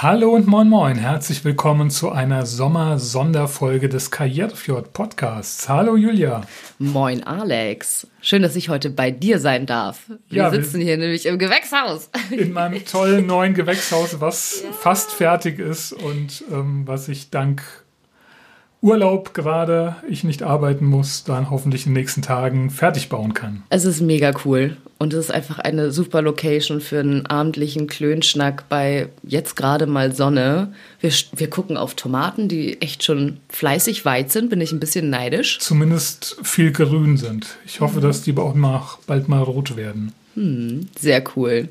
Hallo und moin moin, herzlich willkommen zu einer Sommer-Sonderfolge des Karrierefjord Podcasts. Hallo Julia. Moin Alex. Schön, dass ich heute bei dir sein darf. Wir ja, sitzen wir hier nämlich im Gewächshaus. In meinem tollen neuen Gewächshaus, was ja. fast fertig ist und ähm, was ich dank Urlaub gerade, ich nicht arbeiten muss, dann hoffentlich in den nächsten Tagen fertig bauen kann. Es ist mega cool und es ist einfach eine super Location für einen abendlichen Klönschnack bei jetzt gerade mal Sonne. Wir, wir gucken auf Tomaten, die echt schon fleißig weit sind, bin ich ein bisschen neidisch. Zumindest viel grün sind. Ich hoffe, dass die auch mal, bald mal rot werden. Hm, sehr cool.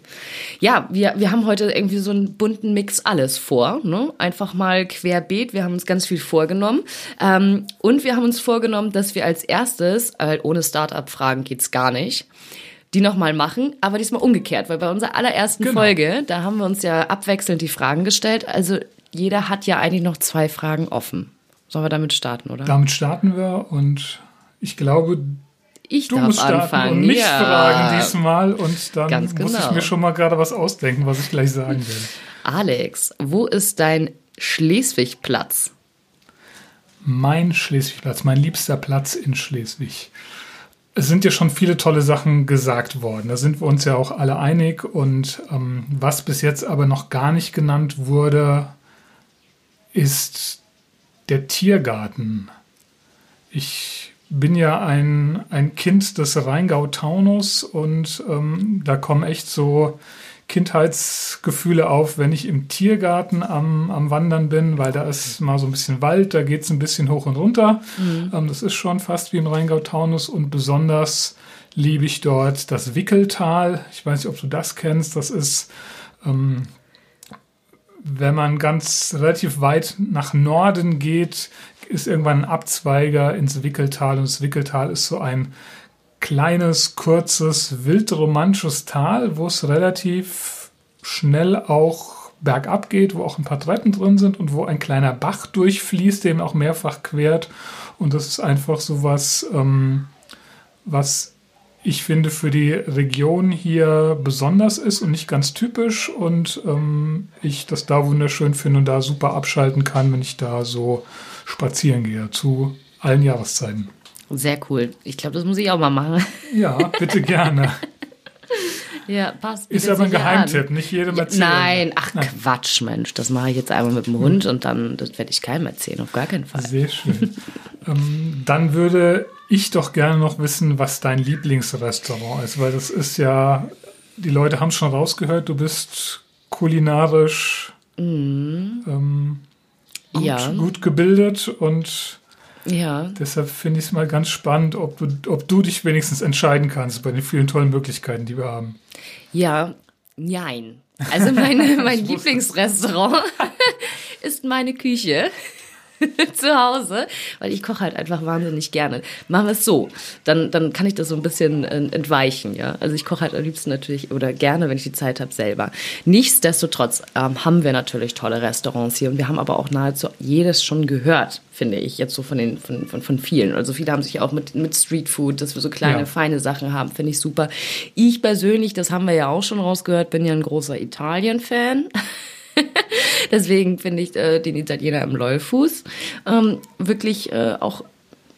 Ja, wir, wir haben heute irgendwie so einen bunten Mix alles vor. Ne? Einfach mal querbeet. Wir haben uns ganz viel vorgenommen. Ähm, und wir haben uns vorgenommen, dass wir als erstes, äh, ohne Startup-Fragen geht's gar nicht, die nochmal machen, aber diesmal umgekehrt, weil bei unserer allerersten genau. Folge, da haben wir uns ja abwechselnd die Fragen gestellt. Also jeder hat ja eigentlich noch zwei Fragen offen. Sollen wir damit starten, oder? Damit starten wir und ich glaube, ich du darf musst anfangen. und mich ja. fragen diesmal und dann Ganz muss ich genau. mir schon mal gerade was ausdenken, was ich gleich sagen will. Alex, wo ist dein Schleswigplatz? Mein Schleswigplatz, mein liebster Platz in Schleswig. Es sind ja schon viele tolle Sachen gesagt worden. Da sind wir uns ja auch alle einig. Und ähm, was bis jetzt aber noch gar nicht genannt wurde, ist der Tiergarten. Ich bin ja ein, ein Kind des Rheingau-Taunus und ähm, da kommen echt so Kindheitsgefühle auf, wenn ich im Tiergarten am, am Wandern bin, weil da ist mal so ein bisschen Wald, da geht es ein bisschen hoch und runter. Mhm. Ähm, das ist schon fast wie im Rheingau-Taunus und besonders liebe ich dort das Wickeltal. Ich weiß nicht, ob du das kennst. Das ist ähm, wenn man ganz relativ weit nach Norden geht, ist irgendwann ein Abzweiger ins Wickeltal und das Wickeltal ist so ein kleines, kurzes, wildromantisches Tal, wo es relativ schnell auch bergab geht, wo auch ein paar Treppen drin sind und wo ein kleiner Bach durchfließt, der auch mehrfach quert. Und das ist einfach so was, ähm, was ich finde für die Region hier besonders ist und nicht ganz typisch und ähm, ich das da wunderschön finde und da super abschalten kann, wenn ich da so spazieren gehe zu allen Jahreszeiten. Sehr cool. Ich glaube, das muss ich auch mal machen. Ja, bitte gerne. ja, passt. Ist aber ein Geheimtipp, an. nicht jedem erzählen. Nein, ach Nein. Quatsch, Mensch. Das mache ich jetzt einmal mit dem Hund und dann das werde ich keinem erzählen, auf gar keinen Fall. Sehr schön. ähm, dann würde ich doch gerne noch wissen, was dein Lieblingsrestaurant ist, weil das ist ja, die Leute haben schon rausgehört, du bist kulinarisch mm. ähm, gut, ja. gut gebildet und ja. deshalb finde ich es mal ganz spannend, ob du, ob du dich wenigstens entscheiden kannst bei den vielen tollen Möglichkeiten, die wir haben. Ja, nein. Also meine, mein Lieblingsrestaurant ist meine Küche. zu Hause, weil ich koche halt einfach wahnsinnig gerne. Machen wir es so, dann, dann kann ich das so ein bisschen äh, entweichen, ja. Also ich koche halt am liebsten natürlich oder gerne, wenn ich die Zeit habe, selber. Nichtsdestotrotz ähm, haben wir natürlich tolle Restaurants hier und wir haben aber auch nahezu jedes schon gehört, finde ich, jetzt so von den von, von, von vielen. Also viele haben sich auch mit, mit Streetfood, dass wir so kleine, ja. feine Sachen haben, finde ich super. Ich persönlich, das haben wir ja auch schon rausgehört, bin ja ein großer Italien-Fan. Deswegen finde ich äh, den Italiener im Lollfuß ähm, wirklich äh, auch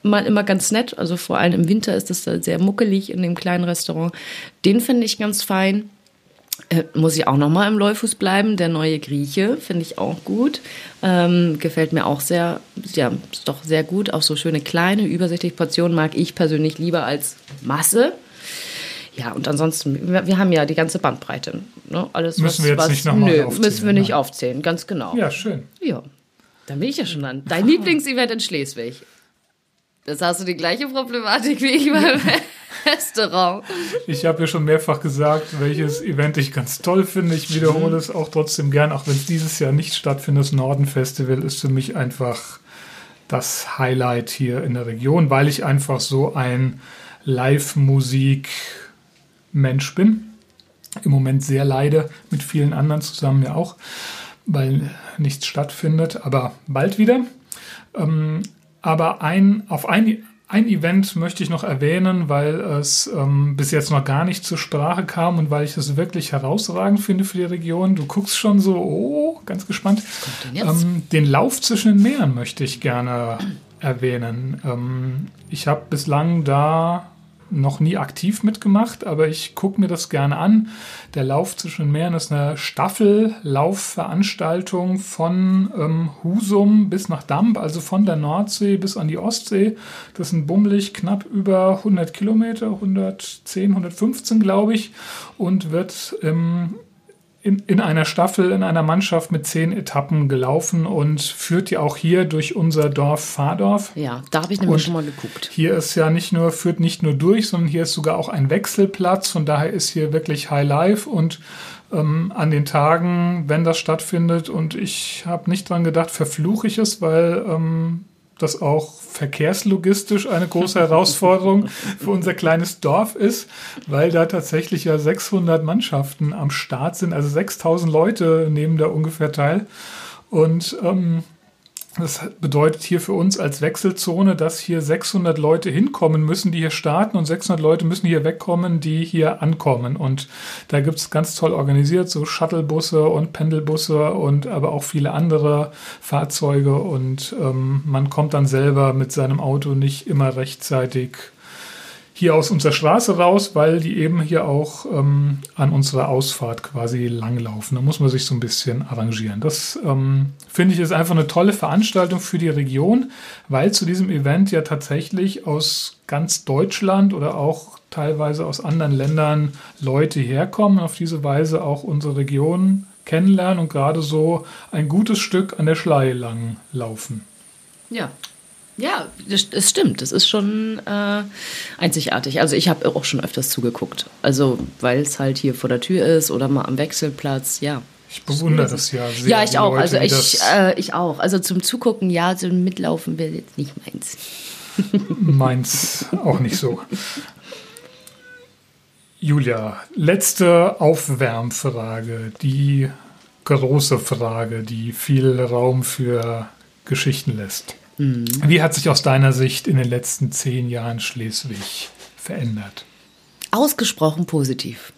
mal immer ganz nett. Also vor allem im Winter ist das da sehr muckelig in dem kleinen Restaurant. Den finde ich ganz fein. Äh, muss ich auch noch mal im Leufuß bleiben. Der neue Grieche finde ich auch gut. Ähm, gefällt mir auch sehr, ja, ist doch sehr gut. Auch so schöne kleine, übersichtliche Portionen mag ich persönlich lieber als Masse. Ja, und ansonsten, wir, wir haben ja die ganze Bandbreite. Ne? Alles, müssen was, wir jetzt was, nicht nochmal aufzählen. müssen wir nicht nein. aufzählen, ganz genau. Ja, schön. Ja, dann bin ich ja schon an. Dein Lieblingsevent in Schleswig. Das hast du die gleiche Problematik wie ich. Restaurant. Ich habe ja schon mehrfach gesagt, welches Event ich ganz toll finde. Ich wiederhole es auch trotzdem gern, auch wenn es dieses Jahr nicht stattfindet. Das Norden Festival ist für mich einfach das Highlight hier in der Region, weil ich einfach so ein Live-Musik-Mensch bin. Im Moment sehr leide, mit vielen anderen zusammen ja auch, weil nichts stattfindet, aber bald wieder. Ähm, aber ein, auf ein, ein Event möchte ich noch erwähnen, weil es ähm, bis jetzt noch gar nicht zur Sprache kam und weil ich es wirklich herausragend finde für die Region. Du guckst schon so, oh, ganz gespannt. Ähm, den Lauf zwischen den Meeren möchte ich gerne erwähnen. Ähm, ich habe bislang da noch nie aktiv mitgemacht, aber ich gucke mir das gerne an. Der Lauf zwischen Meeren ist eine Staffellaufveranstaltung von ähm, Husum bis nach Damp, also von der Nordsee bis an die Ostsee. Das sind bummelig knapp über 100 Kilometer, 110, 115 glaube ich, und wird ähm, in, in einer Staffel, in einer Mannschaft mit zehn Etappen gelaufen und führt ja auch hier durch unser Dorf Fahrdorf. Ja, da habe ich nämlich und schon mal geguckt. Hier ist ja nicht nur, führt nicht nur durch, sondern hier ist sogar auch ein Wechselplatz. Von daher ist hier wirklich High Life und ähm, an den Tagen, wenn das stattfindet und ich habe nicht dran gedacht, verfluche ich es, weil ähm, das auch verkehrslogistisch eine große Herausforderung für unser kleines Dorf ist, weil da tatsächlich ja 600 Mannschaften am Start sind, also 6000 Leute nehmen da ungefähr teil. Und ähm, das bedeutet hier für uns als Wechselzone, dass hier 600 Leute hinkommen müssen, die hier starten und 600 Leute müssen hier wegkommen, die hier ankommen. Und da gibt es ganz toll organisiert, so Shuttlebusse und Pendelbusse und aber auch viele andere Fahrzeuge. Und ähm, man kommt dann selber mit seinem Auto nicht immer rechtzeitig hier aus unserer Straße raus, weil die eben hier auch ähm, an unserer Ausfahrt quasi langlaufen. Da muss man sich so ein bisschen arrangieren. Das ähm, finde ich ist einfach eine tolle Veranstaltung für die Region, weil zu diesem Event ja tatsächlich aus ganz Deutschland oder auch teilweise aus anderen Ländern Leute herkommen, auf diese Weise auch unsere Region kennenlernen und gerade so ein gutes Stück an der Schleie lang laufen. Ja, ja, es stimmt. Das ist schon äh, einzigartig. Also ich habe auch schon öfters zugeguckt. Also weil es halt hier vor der Tür ist oder mal am Wechselplatz. Ja. Ich bewundere das ja sehr. Ja, ich auch. Leute, also ich, äh, ich auch. Also zum Zugucken, ja, zum Mitlaufen wäre jetzt nicht meins. meins auch nicht so. Julia, letzte Aufwärmfrage, die große Frage, die viel Raum für Geschichten lässt. Mhm. Wie hat sich aus deiner Sicht in den letzten zehn Jahren Schleswig verändert? Ausgesprochen positiv.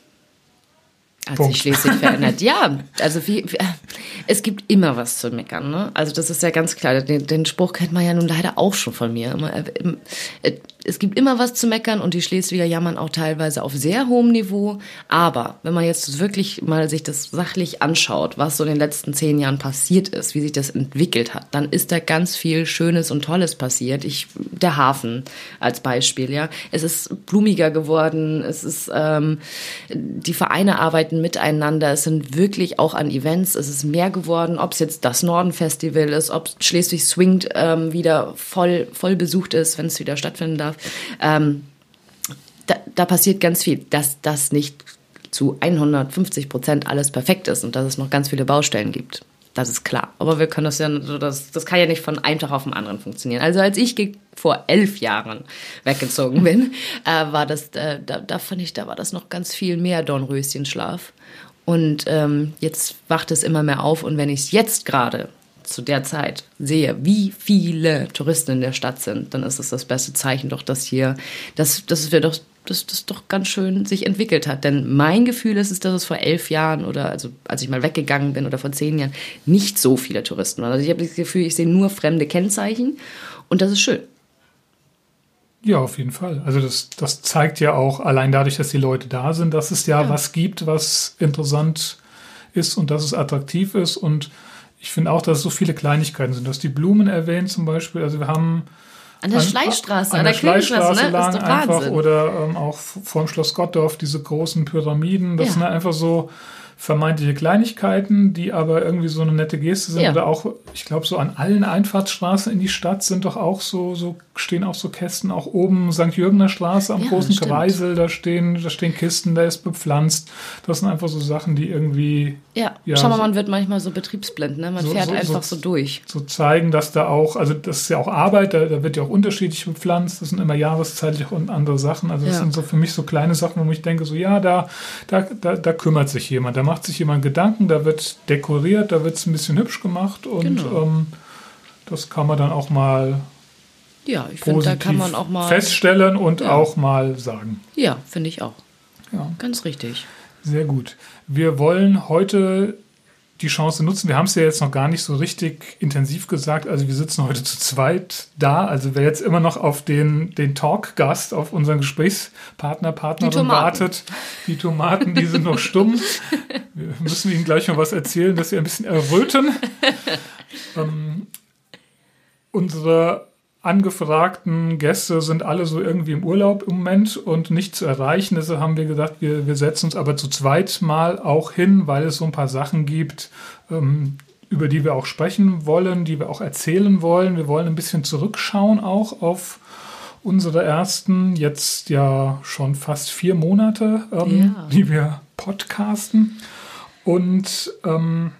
Hat Punkt. sich Schleswig verändert. Ja, also wie, wie, es gibt immer was zu meckern. Ne? Also das ist ja ganz klar. Den, den, Spruch kennt man ja nun leider auch schon von mir. Äh, äh, es gibt immer was zu meckern und die Schleswiger jammern auch teilweise auf sehr hohem Niveau. Aber wenn man jetzt wirklich mal sich das sachlich anschaut, was so in den letzten zehn Jahren passiert ist, wie sich das entwickelt hat, dann ist da ganz viel Schönes und Tolles passiert. Ich, der Hafen als Beispiel, ja. Es ist blumiger geworden. Es ist, ähm, die Vereine arbeiten miteinander. Es sind wirklich auch an Events. Es ist mehr geworden, ob es jetzt das Norden Festival ist, ob Schleswig Swingt ähm, wieder voll, voll besucht ist, wenn es wieder stattfinden darf darf. Ähm, da, da passiert ganz viel, dass das nicht zu 150 Prozent alles perfekt ist und dass es noch ganz viele Baustellen gibt. Das ist klar. Aber wir können das ja, das, das kann ja nicht von einem Tag auf den anderen funktionieren. Also als ich vor elf Jahren weggezogen bin, äh, war das, äh, da, da fand ich, da war das noch ganz viel mehr Dornröschenschlaf. Und ähm, jetzt wacht es immer mehr auf. Und wenn ich es jetzt gerade zu der Zeit sehe, wie viele Touristen in der Stadt sind, dann ist es das beste Zeichen doch, dass hier, dass, dass wir doch dass das doch ganz schön sich entwickelt hat. Denn mein Gefühl ist es, dass es vor elf Jahren oder also als ich mal weggegangen bin oder vor zehn Jahren nicht so viele Touristen waren. Also ich habe das Gefühl, ich sehe nur fremde Kennzeichen und das ist schön. Ja, auf jeden Fall. Also das, das zeigt ja auch allein dadurch, dass die Leute da sind, dass es ja, ja. was gibt, was interessant ist und dass es attraktiv ist und ich finde auch, dass es so viele Kleinigkeiten sind. Du hast die Blumen erwähnt zum Beispiel. Also wir haben an der Schleichstraße, an, an der, der Schleichstraße ne? lang einfach oder ähm, auch vor dem Schloss Gottdorf diese großen Pyramiden. Das ja. sind einfach so vermeintliche Kleinigkeiten, die aber irgendwie so eine nette Geste sind. Ja. Oder auch, ich glaube, so an allen Einfahrtsstraßen in die Stadt sind doch auch so, so stehen auch so Kästen, auch oben St. Jürgener Straße am Ja, großen. Kreisel, da stehen, da stehen Kisten, da ist bepflanzt. Das sind einfach so Sachen, die irgendwie Ja, Ja, schau mal, so- man wird manchmal so betriebsblind, ne? Man So- fährt so- einfach so- so, durch. so zeigen, dass da auch, also das ist ja auch Arbeit, da, da wird ja auch unterschiedlich bepflanzt, das sind immer jahreszeitlich und andere Sachen. Also das Ja. sind so für mich so kleine Sachen, wo ich denke, so ja, da, da, da, da kümmert sich jemand, da macht sich jemand Gedanken, da wird dekoriert, da wird es ein bisschen hübsch gemacht und Genau. ähm, das kann man dann auch mal Ja, ich finde, da kann man auch mal. feststellen und Ja. auch mal sagen. Ja, finde ich auch. Ja. Ganz richtig. Sehr gut. Wir wollen heute die Chance nutzen. Wir haben es ja jetzt noch gar nicht so richtig intensiv gesagt. Also wir sitzen heute zu zweit da. Also wer jetzt immer noch auf den, den Talk-Gast, auf unseren Gesprächspartner, Partnerin Tomaten. wartet, die Tomaten, die sind noch stumm. Wir müssen Ihnen gleich noch was erzählen, dass Sie ein bisschen erröten. ähm, unsere angefragten Gäste sind alle so irgendwie im Urlaub im Moment und nicht zu erreichen. Deshalb haben wir gedacht, wir, wir setzen uns aber zu zweit mal auch hin, weil es so ein paar Sachen gibt, ähm, über die wir auch sprechen wollen, die wir auch erzählen wollen. Wir wollen ein bisschen zurückschauen auch auf unsere ersten, jetzt ja schon fast vier Monate, ähm, Ja. die wir podcasten. Und ähm,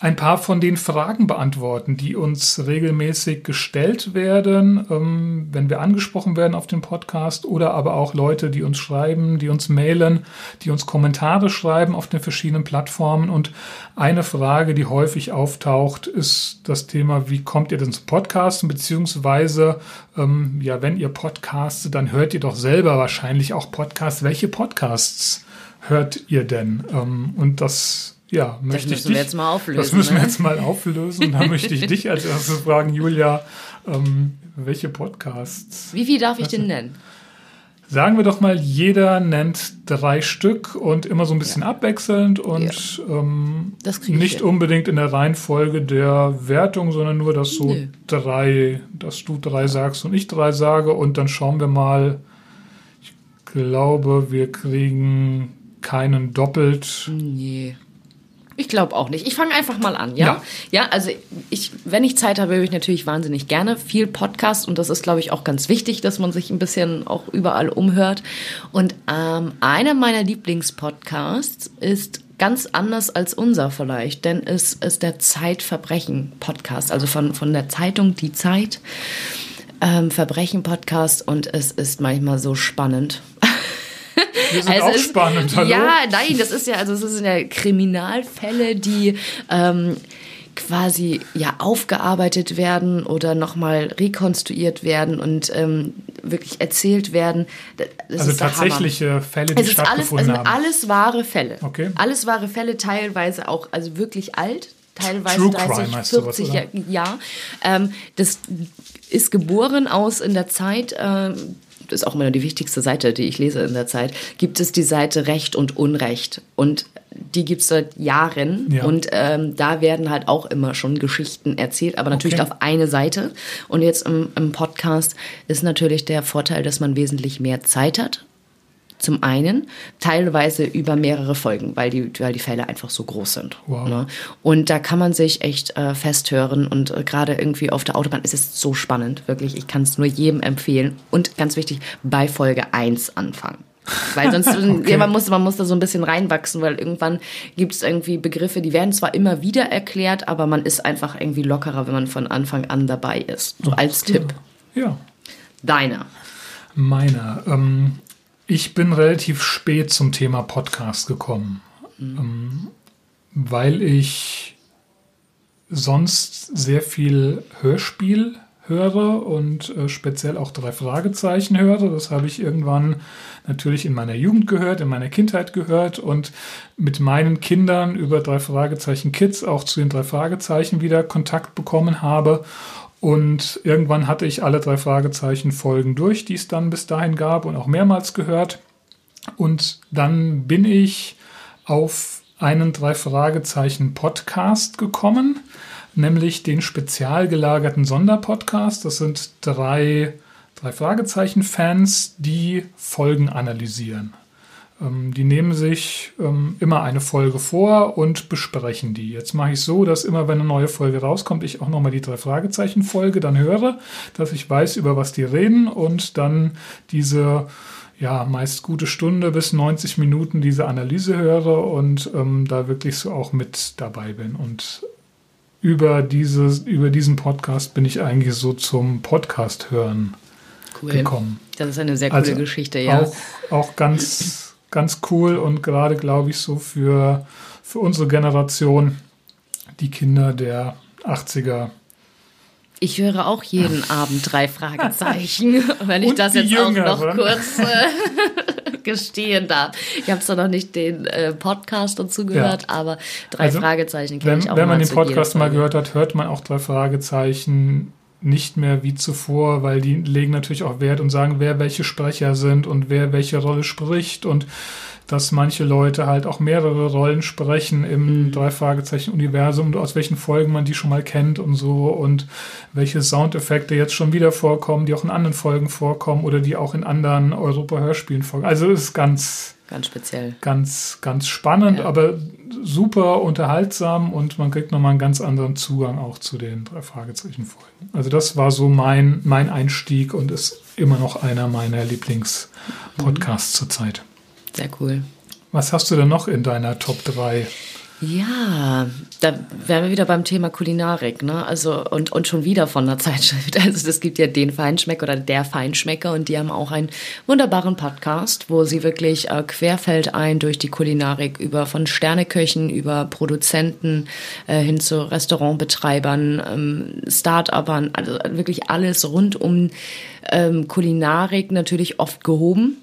ein paar von den Fragen beantworten, die uns regelmäßig gestellt werden, ähm, wenn wir angesprochen werden auf dem Podcast oder aber auch Leute, die uns schreiben, die uns mailen, die uns Kommentare schreiben auf den verschiedenen Plattformen. Und eine Frage, die häufig auftaucht, ist das Thema, wie kommt ihr denn zum Podcasten? Beziehungsweise, ähm, ja, wenn ihr podcastet, dann hört ihr doch selber wahrscheinlich auch Podcasts. Welche Podcasts hört ihr denn? Ähm, und das ja, möchte ich müssen wir dich, jetzt mal auflösen, Das müssen wir ne? jetzt mal auflösen. Und da möchte ich dich als erstes fragen, Julia, ähm, welche Podcasts? Wie viel darf ich denn nennen? Sagen wir doch mal, jeder nennt drei Stück und immer so ein bisschen abwechselnd und ähm, krieg ich nicht hin. unbedingt in der Reihenfolge der Wertung, sondern nur, dass so Nö. drei, dass du drei sagst und ich drei sage und dann schauen wir mal. Ich glaube, wir kriegen keinen doppelt. Nee. Ich glaube auch nicht. Ich fange einfach mal an, ja? Ja. Ja, also ich, wenn ich Zeit habe, höre ich natürlich wahnsinnig gerne viel Podcast und das ist, glaube ich, auch ganz wichtig, dass man sich ein bisschen auch überall umhört. Und ähm, einer meiner Lieblingspodcasts ist ganz anders als unser vielleicht, denn es ist der Zeitverbrechen-Podcast, also von, von der Zeitung Die Zeit. Ähm, Verbrechen-Podcast und es ist manchmal so spannend. Wir sind auch Also es- spannend, hallo? Ja, nein, das ist ja, also es sind ja Kriminalfälle, die ähm, quasi ja aufgearbeitet werden oder nochmal rekonstruiert werden und ähm, wirklich erzählt werden. Das also ist tatsächliche Fälle, die Es ist alles, es stattgefunden sind haben. alles wahre Fälle. Okay. Alles wahre Fälle, teilweise auch, also wirklich alt, teilweise True 30, Crime heißt sowas, 40 oder? Jahre. Ja, ähm, das ist geboren aus in der Zeit. Ähm, ist auch immer die wichtigste Seite, die ich lese in der Zeit. Gibt es die Seite Recht und Unrecht und die gibt es seit Jahren Ja. und ähm, da werden halt auch immer schon Geschichten erzählt, aber natürlich Okay. auf eine Seite. Und jetzt im, im Podcast ist natürlich der Vorteil, dass man wesentlich mehr Zeit hat. Zum einen, teilweise über mehrere Folgen, weil die, weil die Fälle einfach so groß sind. Wow. Ne? Und da kann man sich echt äh, festhören und äh, gerade irgendwie auf der Autobahn ist es so spannend, wirklich. Ich kann es nur jedem empfehlen. Und ganz wichtig, bei Folge 1 anfangen. Weil sonst, Okay. ja, man, muss, man muss da so ein bisschen reinwachsen, weil irgendwann gibt es irgendwie Begriffe, die werden zwar immer wieder erklärt, aber man ist einfach irgendwie lockerer, wenn man von Anfang an dabei ist. So als Tipp. Ja, Deiner. meiner. Ähm, ich bin relativ spät zum Thema Podcast gekommen, ähm, weil ich sonst sehr viel Hörspiel höre und äh, speziell auch drei Fragezeichen höre. Das habe ich irgendwann natürlich in meiner Jugend gehört, in meiner Kindheit gehört und mit meinen Kindern über drei Fragezeichen Kids auch zu den drei Fragezeichen wieder Kontakt bekommen habe. Und irgendwann hatte ich alle drei Fragezeichen Folgen durch, die es dann bis dahin gab und auch mehrmals gehört. Und dann bin ich auf einen drei Fragezeichen Podcast gekommen, nämlich den spezial gelagerten Sonderpodcast. Das sind drei, drei Fragezeichen Fans, die Folgen analysieren. Ähm, die nehmen sich ähm, immer eine Folge vor und besprechen die. Jetzt mache ich so, dass immer, wenn eine neue Folge rauskommt, ich auch nochmal die drei Fragezeichen Folge dann höre, dass ich weiß, über was die reden und dann diese ja, meist gute Stunde bis 90 Minuten diese Analyse höre und ähm, da wirklich so auch mit dabei bin. Und über, dieses, über diesen Podcast bin ich eigentlich so zum Podcast hören cool. gekommen. Das ist eine sehr coole also Geschichte, ja. Auch, auch ganz, ganz cool und gerade, glaube ich, so für, für unsere Generation, die Kinder der 80er, ich höre auch jeden Abend drei Fragezeichen, wenn ich das jetzt Jüngeren. auch noch kurz äh, gestehen darf. Ich habe zwar noch nicht den äh, Podcast dazu gehört, ja. aber drei also, Fragezeichen kenne ich auch Wenn man den Podcast mal gehört hat, hört man auch drei Fragezeichen nicht mehr wie zuvor, weil die legen natürlich auch Wert und sagen, wer welche Sprecher sind und wer welche Rolle spricht und dass manche Leute halt auch mehrere Rollen sprechen im mhm. Drei-Fragezeichen-Universum und aus welchen Folgen man die schon mal kennt und so und welche Soundeffekte jetzt schon wieder vorkommen, die auch in anderen Folgen vorkommen oder die auch in anderen Europa-Hörspielen vorkommen. Also es ist ganz, ganz speziell. Ganz, ganz spannend, ja. aber super unterhaltsam und man kriegt nochmal einen ganz anderen Zugang auch zu den drei Fragezeichen-Folgen. Also das war so mein, mein Einstieg und ist immer noch einer meiner Lieblings-Podcasts mhm. zurzeit. Sehr cool. Was hast du denn noch in deiner Top 3? Ja, da wären wir wieder beim Thema Kulinarik, ne? Also und, und schon wieder von der Zeitschrift. Also es gibt ja den Feinschmecker oder der Feinschmecker und die haben auch einen wunderbaren Podcast, wo sie wirklich äh, querfeldein durch die Kulinarik über von Sterneköchen über Produzenten äh, hin zu Restaurantbetreibern, ähm, Start-upern, also wirklich alles rund um ähm, Kulinarik natürlich oft gehoben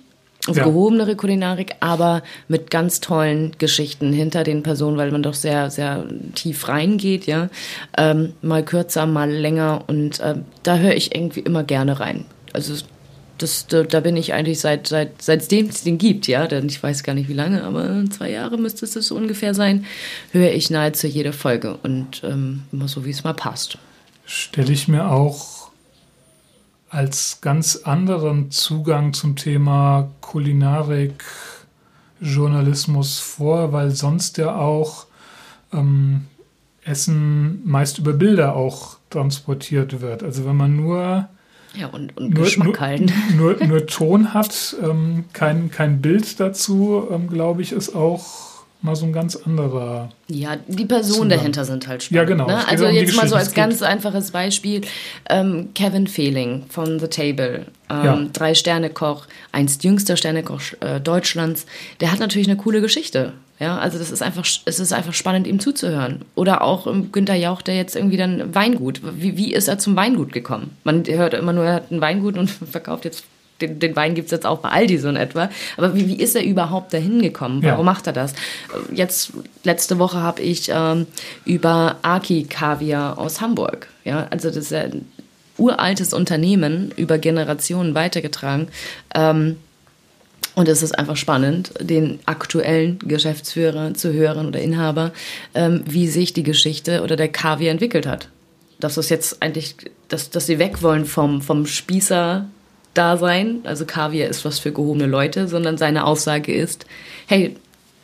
also ja. gehobenere Kulinarik, aber mit ganz tollen Geschichten hinter den Personen, weil man doch sehr, sehr tief reingeht, ja. Ähm, mal kürzer, mal länger und äh, da höre ich irgendwie immer gerne rein. Also das, da, da, bin ich eigentlich seit, seit, seitdem es den gibt, ja, denn ich weiß gar nicht wie lange, aber zwei Jahre müsste es so ungefähr sein, höre ich nahezu jede Folge und ähm, immer so, wie es mal passt. Stelle ich mir auch als ganz anderen Zugang zum Thema Kulinarik, Journalismus vor, weil sonst ja auch ähm, Essen meist über Bilder auch transportiert wird. Also wenn man nur ja, und, und nur, Geschmack. Nur, nur, nur Ton hat, ähm, kein, kein Bild dazu, ähm, glaube ich, ist auch mal so ein ganz anderer. Ja, die Personen dahinter sind halt spannend. Ja, genau. Ne? Also jetzt mal so als ganz einfaches Beispiel: ähm, Kevin Fehling von The Table, ähm, ja. drei Sterne Koch, einst jüngster Sternekoch äh, Deutschlands. Der hat natürlich eine coole Geschichte. Ja, also das ist einfach, es ist einfach spannend, ihm zuzuhören. Oder auch ähm, Günter Jauch, der jetzt irgendwie dann Weingut. Wie, wie ist er zum Weingut gekommen? Man hört immer nur, er hat ein Weingut und verkauft jetzt den, den Wein gibt es jetzt auch bei Aldi so in etwa. Aber wie, wie ist er überhaupt dahin gekommen? Warum ja. macht er das? Jetzt, letzte Woche habe ich ähm, über Aki Kaviar aus Hamburg. Ja, also das ist ein uraltes Unternehmen über Generationen weitergetragen. Ähm, und es ist einfach spannend, den aktuellen Geschäftsführer zu hören oder Inhaber, ähm, wie sich die Geschichte oder der Kaviar entwickelt hat. Dass es jetzt eigentlich, dass, dass sie weg wollen vom, vom Spießer Dasein, also Kaviar ist was für gehobene Leute, sondern seine Aussage ist, hey,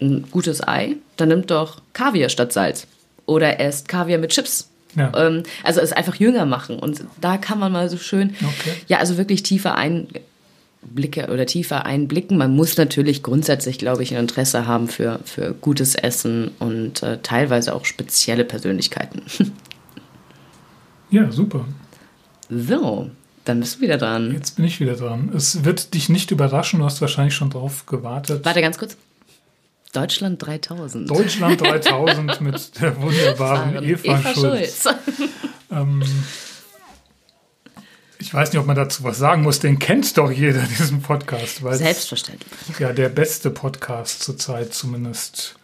ein gutes Ei, dann nimmt doch Kaviar statt Salz. Oder esst Kaviar mit Chips. Ja. Ähm, also es einfach jünger machen. Und da kann man mal so schön, okay. ja, also wirklich tiefer Einblicke oder tiefer einblicken. Man muss natürlich grundsätzlich, glaube ich, ein Interesse haben für, für gutes Essen und äh, teilweise auch spezielle Persönlichkeiten. Ja, super. So, dann bist du wieder dran. Jetzt bin ich wieder dran. Es wird dich nicht überraschen, du hast wahrscheinlich schon drauf gewartet. Warte ganz kurz. Deutschland 3000. Deutschland 3000 mit der wunderbaren Eva, Eva, Schulz. Schulz. ähm, ich weiß nicht, ob man dazu was sagen muss, den kennt doch jeder, diesen Podcast. Selbstverständlich. Ja, der beste Podcast zurzeit zumindest.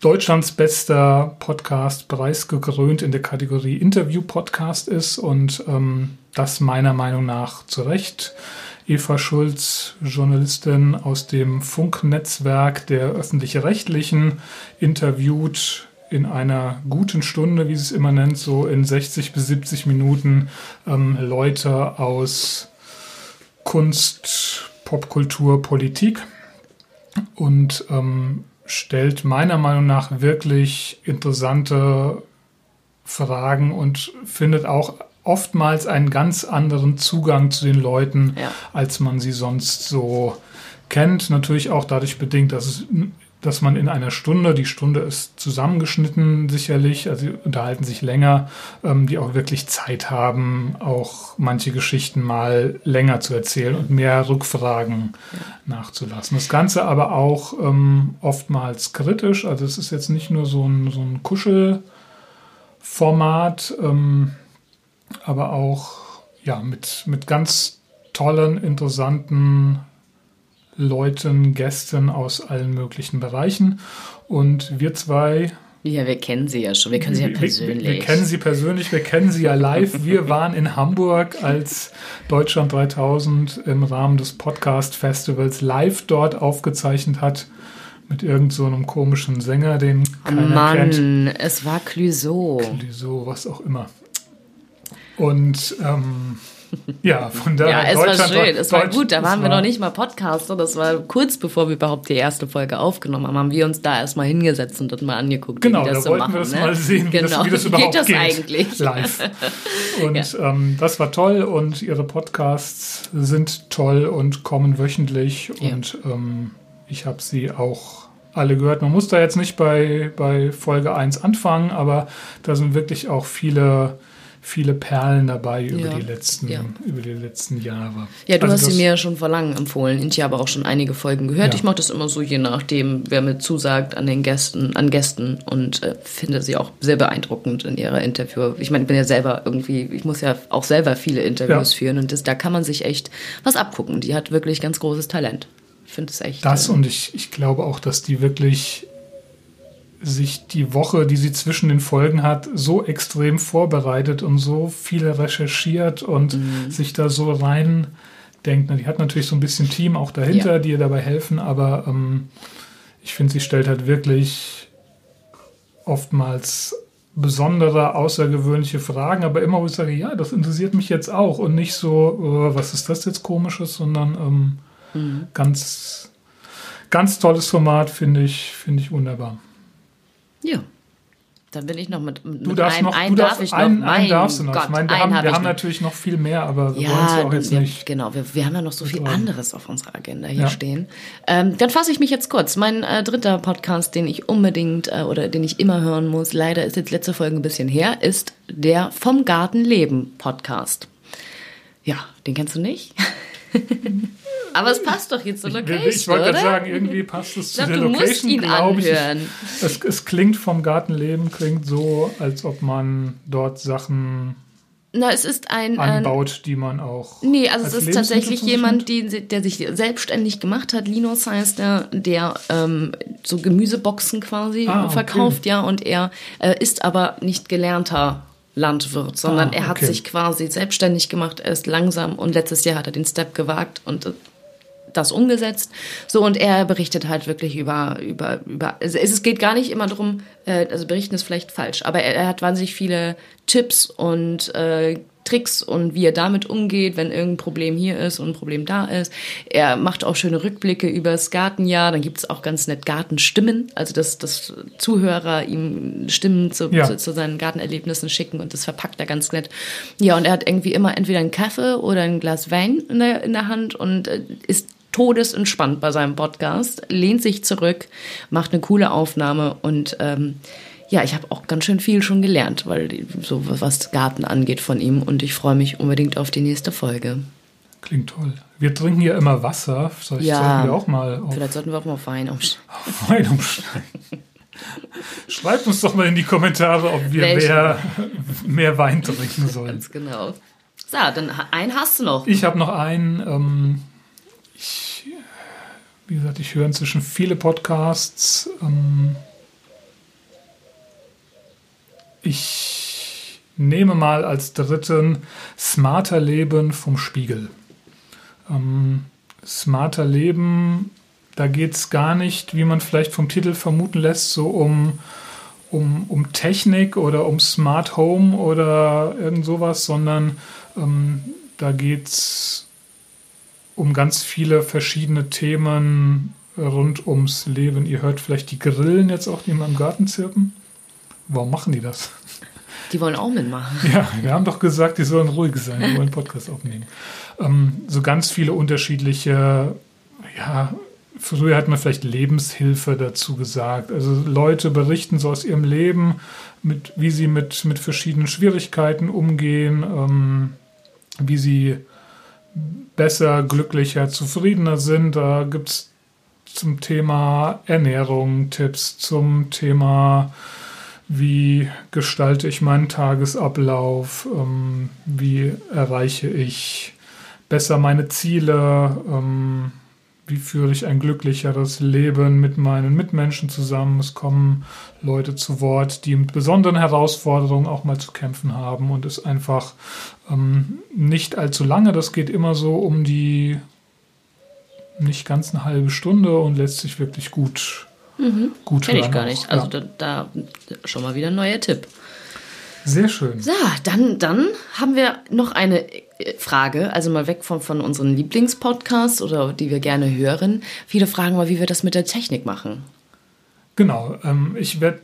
Deutschlands bester Podcast, preisgekrönt in der Kategorie Interview-Podcast ist und ähm, das meiner Meinung nach zu Recht. Eva Schulz, Journalistin aus dem Funknetzwerk der öffentlich-rechtlichen, interviewt in einer guten Stunde, wie sie es immer nennt, so in 60 bis 70 Minuten ähm, Leute aus Kunst, Popkultur, Politik und ähm, stellt meiner Meinung nach wirklich interessante Fragen und findet auch oftmals einen ganz anderen Zugang zu den Leuten, ja. als man sie sonst so kennt. Natürlich auch dadurch bedingt, dass es dass man in einer Stunde, die Stunde ist zusammengeschnitten sicherlich, also sie unterhalten sich länger, ähm, die auch wirklich Zeit haben, auch manche Geschichten mal länger zu erzählen und mehr Rückfragen ja. nachzulassen. Das Ganze aber auch ähm, oftmals kritisch, also es ist jetzt nicht nur so ein, so ein Kuschelformat, ähm, aber auch ja, mit, mit ganz tollen, interessanten Leuten, Gästen aus allen möglichen Bereichen. Und wir zwei. Ja, wir kennen sie ja schon. Wir kennen sie ja persönlich. Wir, wir, kennen sie persönlich, wir kennen sie ja live. Wir waren in Hamburg, als Deutschland 3000 im Rahmen des Podcast-Festivals live dort aufgezeichnet hat mit irgendeinem so komischen Sänger, den keiner Mann, kennt. es war Clouseau. Clouseau, was auch immer. Und ähm, ja, von daher. Ja, es war schön, es war gut. Da waren wir noch nicht mal Podcaster. Das war kurz bevor wir überhaupt die erste Folge aufgenommen haben, haben wir uns da erstmal hingesetzt und das mal angeguckt, genau, wie das da so wollten machen. wir das ne? mal sehen, wie, genau. das, wie das überhaupt geht. Das geht eigentlich? Live. Und ja. ähm, das war toll und ihre Podcasts sind toll und kommen wöchentlich ja. und ähm, ich habe sie auch alle gehört. Man muss da jetzt nicht bei, bei Folge 1 anfangen, aber da sind wirklich auch viele viele Perlen dabei über, ja, die, letzten, ja. über die letzten Jahre. Ja, du also hast sie mir ja schon vor langem empfohlen. Ich habe auch schon einige Folgen gehört. Ja. Ich mache das immer so, je nachdem, wer mir zusagt an den Gästen, an Gästen und äh, finde sie auch sehr beeindruckend in ihrer Interview. Ich meine, ich bin ja selber irgendwie, ich muss ja auch selber viele Interviews führen und das, da kann man sich echt was abgucken. Die hat wirklich ganz großes Talent. Ich finde es echt. Das äh, und ich, ich glaube auch, dass die wirklich sich die Woche, die sie zwischen den Folgen hat, so extrem vorbereitet und so viel recherchiert und mhm. sich da so rein denkt. Die hat natürlich so ein bisschen Team auch dahinter, ja. die ihr dabei helfen, aber ähm, ich finde, sie stellt halt wirklich oftmals besondere, außergewöhnliche Fragen, aber immer, wo ich sage, ja, das interessiert mich jetzt auch und nicht so, oh, was ist das jetzt komisches, sondern ähm, mhm. ganz, ganz tolles Format, finde ich, finde ich wunderbar. Ja. Dann bin ich noch mit, mit du darfst noch, einen du darfst, darf ich einen, noch. Einen darfst du noch. Gott, ich meine, wir, haben, wir haben natürlich noch viel mehr, aber wir ja, wollen es ja auch jetzt wir, nicht. Genau, wir, wir haben ja noch so viel anderes auf unserer Agenda hier ja. stehen. Ähm, dann fasse ich mich jetzt kurz. Mein äh, dritter Podcast, den ich unbedingt äh, oder den ich immer hören muss, leider ist jetzt letzte Folge ein bisschen her, ist der Vom Garten Leben Podcast. Ja, den kennst du nicht? Aber es passt doch jetzt zur Location. Ich, ich wollte gerade sagen, irgendwie passt es zu der Location, glaube ich. Es, es klingt vom Gartenleben, klingt so, als ob man dort Sachen na, es ist ein anbaut, die man auch. Nee, also es ist tatsächlich jemand, die, der sich selbstständig gemacht hat. Linus heißt er, der ähm, so Gemüseboxen quasi ah, verkauft, okay. ja, und er äh, ist aber nicht gelernter Landwirt, sondern ah, okay. er hat sich quasi selbstständig gemacht, erst langsam und letztes Jahr hat er den Step gewagt und äh, das umgesetzt. So, und er berichtet halt wirklich über, über, über, also es geht gar nicht immer darum, äh, also berichten ist vielleicht falsch, aber er, er hat wahnsinnig viele Tipps und äh, Tricks und wie er damit umgeht, wenn irgendein Problem hier ist und ein Problem da ist. Er macht auch schöne Rückblicke über das Gartenjahr. Dann gibt es auch ganz nett Gartenstimmen, also dass, dass Zuhörer ihm Stimmen zu, ja. zu, zu, seinen Gartenerlebnissen schicken und das verpackt er ganz nett. Ja, und er hat irgendwie immer entweder einen Kaffee oder ein Glas Wein in der, in der Hand und äh, ist todesentspannt bei seinem Podcast, lehnt sich zurück, macht eine coole Aufnahme und ähm, ja, ich habe auch ganz schön viel schon gelernt, weil so was Garten angeht von ihm und ich freue mich unbedingt auf die nächste Folge. Klingt toll. Wir trinken ja immer Wasser. Vielleicht ja, sollten wir auch mal. Auf, vielleicht sollten wir auch mal auf Wein umsteigen. Auf Wein umsteigen. Schreibt uns doch mal in die Kommentare, ob wir mehr, mehr Wein trinken sollen. Ganz genau. So, dann einen hast du noch. Ich habe noch einen. Ähm, ich, wie gesagt, ich höre inzwischen viele Podcasts. Ähm, ich nehme mal als dritten Smarter Leben vom Spiegel. Ähm, Smarter Leben, da geht es gar nicht, wie man vielleicht vom Titel vermuten lässt, so um, um, um Technik oder um Smart Home oder irgend sowas, sondern ähm, da geht es um ganz viele verschiedene Themen rund ums Leben. Ihr hört vielleicht die Grillen jetzt auch, die in meinem Garten zirpen. Warum machen die das? Die wollen auch mitmachen. Ja, wir haben doch gesagt, die sollen ruhig sein, die wollen Podcast aufnehmen. Ähm, so ganz viele unterschiedliche, ja, früher hat man vielleicht Lebenshilfe dazu gesagt. Also Leute berichten so aus ihrem Leben, mit, wie sie mit, mit verschiedenen Schwierigkeiten umgehen, ähm, wie sie besser, glücklicher, zufriedener sind. Da gibt es zum Thema Ernährung Tipps, zum Thema wie gestalte ich meinen Tagesablauf, ähm, wie erreiche ich besser meine Ziele, ähm, wie führe ich ein glücklicheres Leben mit meinen Mitmenschen zusammen. Es kommen Leute zu Wort, die mit besonderen Herausforderungen auch mal zu kämpfen haben und es einfach ähm, nicht allzu lange. Das geht immer so um die nicht ganz eine halbe Stunde und lässt sich wirklich gut Mhm. Gut Kenne ich gar nicht. Also ja. da, da schon mal wieder ein neuer Tipp. Sehr schön. So, dann, dann haben wir noch eine äh, Frage, also mal weg von, von unseren Lieblingspodcasts oder die wir gerne hören. Viele fragen mal, wie wir das mit der Technik machen. Genau, ähm, ich werde,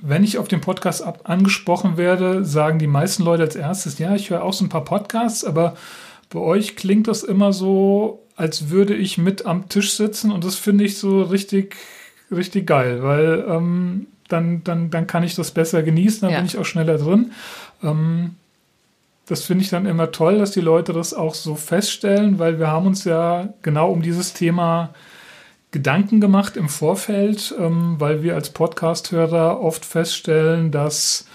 wenn ich auf dem Podcast angesprochen werde, sagen die meisten Leute als erstes, ja, ich höre auch so ein paar Podcasts, aber bei euch klingt das immer so, als würde ich mit am Tisch sitzen und das finde ich so richtig, richtig geil, weil ähm, dann, dann, dann kann ich das besser genießen, dann ja. bin ich auch schneller drin. Ähm, das finde ich dann immer toll, dass die Leute das auch so feststellen, weil wir haben uns ja genau um dieses Thema Gedanken gemacht im Vorfeld, ähm, weil wir als Podcast-Hörer oft feststellen, dass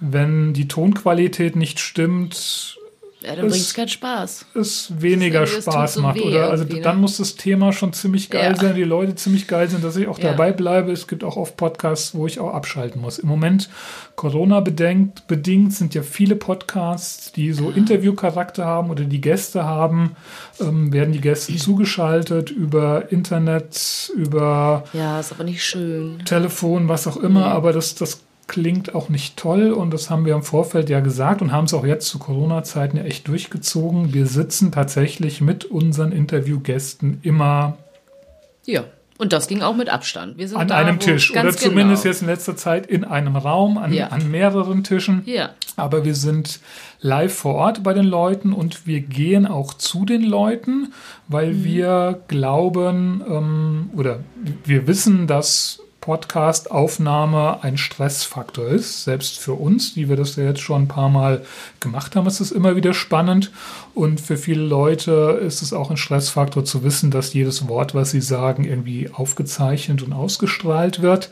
wenn die Tonqualität nicht stimmt, ja, dann bringt es keinen Spaß. Es weniger es Spaß macht. oder also ne? dann muss das Thema schon ziemlich geil ja. sein, die Leute ziemlich geil sind, dass ich auch ja. dabei bleibe. Es gibt auch oft Podcasts, wo ich auch abschalten muss. Im Moment Corona bedingt, bedingt sind ja viele Podcasts, die so Interviewcharakter haben oder die Gäste haben, ähm, werden die Gäste zugeschaltet über Internet, über ja, ist aber nicht schön. Telefon, was auch immer. Nee. Aber das, das klingt auch nicht toll und das haben wir im Vorfeld ja gesagt und haben es auch jetzt zu Corona-Zeiten ja echt durchgezogen. Wir sitzen tatsächlich mit unseren Interviewgästen immer. Ja. Und das ging auch mit Abstand. Wir sind an da, einem Tisch oder zumindest genau. jetzt in letzter Zeit in einem Raum, an, ja. an mehreren Tischen. Ja. Aber wir sind live vor Ort bei den Leuten und wir gehen auch zu den Leuten, weil mhm. wir glauben ähm, oder wir wissen, dass Podcast-Aufnahme ein Stressfaktor ist. Selbst für uns, die wir das ja jetzt schon ein paar Mal gemacht haben, ist es immer wieder spannend. Und für viele Leute ist es auch ein Stressfaktor zu wissen, dass jedes Wort, was sie sagen, irgendwie aufgezeichnet und ausgestrahlt wird.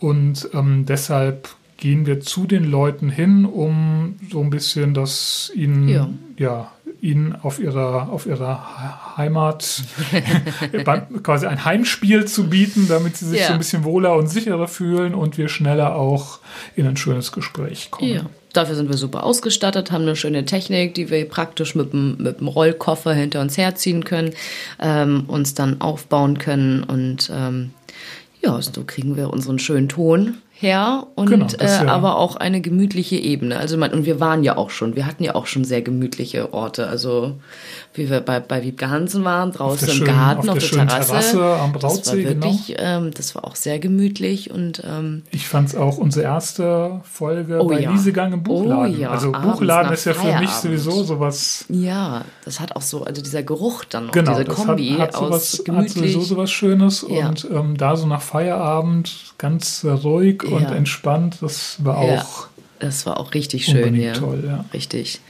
Und ähm, deshalb gehen wir zu den Leuten hin, um so ein bisschen das ihnen ja, ja ihnen auf ihrer, auf ihrer Heimat quasi ein Heimspiel zu bieten, damit sie sich ja. so ein bisschen wohler und sicherer fühlen und wir schneller auch in ein schönes Gespräch kommen. Ja. Dafür sind wir super ausgestattet, haben eine schöne Technik, die wir praktisch mit dem, mit dem Rollkoffer hinter uns herziehen können, ähm, uns dann aufbauen können und ähm, ja, so kriegen wir unseren schönen Ton her und genau, äh, ja. aber auch eine gemütliche Ebene. Also man, und wir waren ja auch schon, wir hatten ja auch schon sehr gemütliche Orte. Also wie wir bei, bei Wiebke Hansen waren, draußen im schönen, Garten, auf, auf der, der Terrasse. Terrasse. am Brautsee, das war wirklich, genau. ähm, das war auch sehr gemütlich und ähm, ich fand es auch unsere erste Folge oh, bei ja. Liesegang im Buchladen. Oh, ja. Also Buchladen ist ja für mich sowieso sowas. Ja, das hat auch so, also dieser Geruch dann noch, genau, diese Kombi hat, hat sowas, aus gemütlich. Hat sowieso sowas Schönes und ähm, da so nach Feierabend ganz ruhig und entspannt, das war auch. Das war auch richtig schön, ja. Toll, ja. Richtig.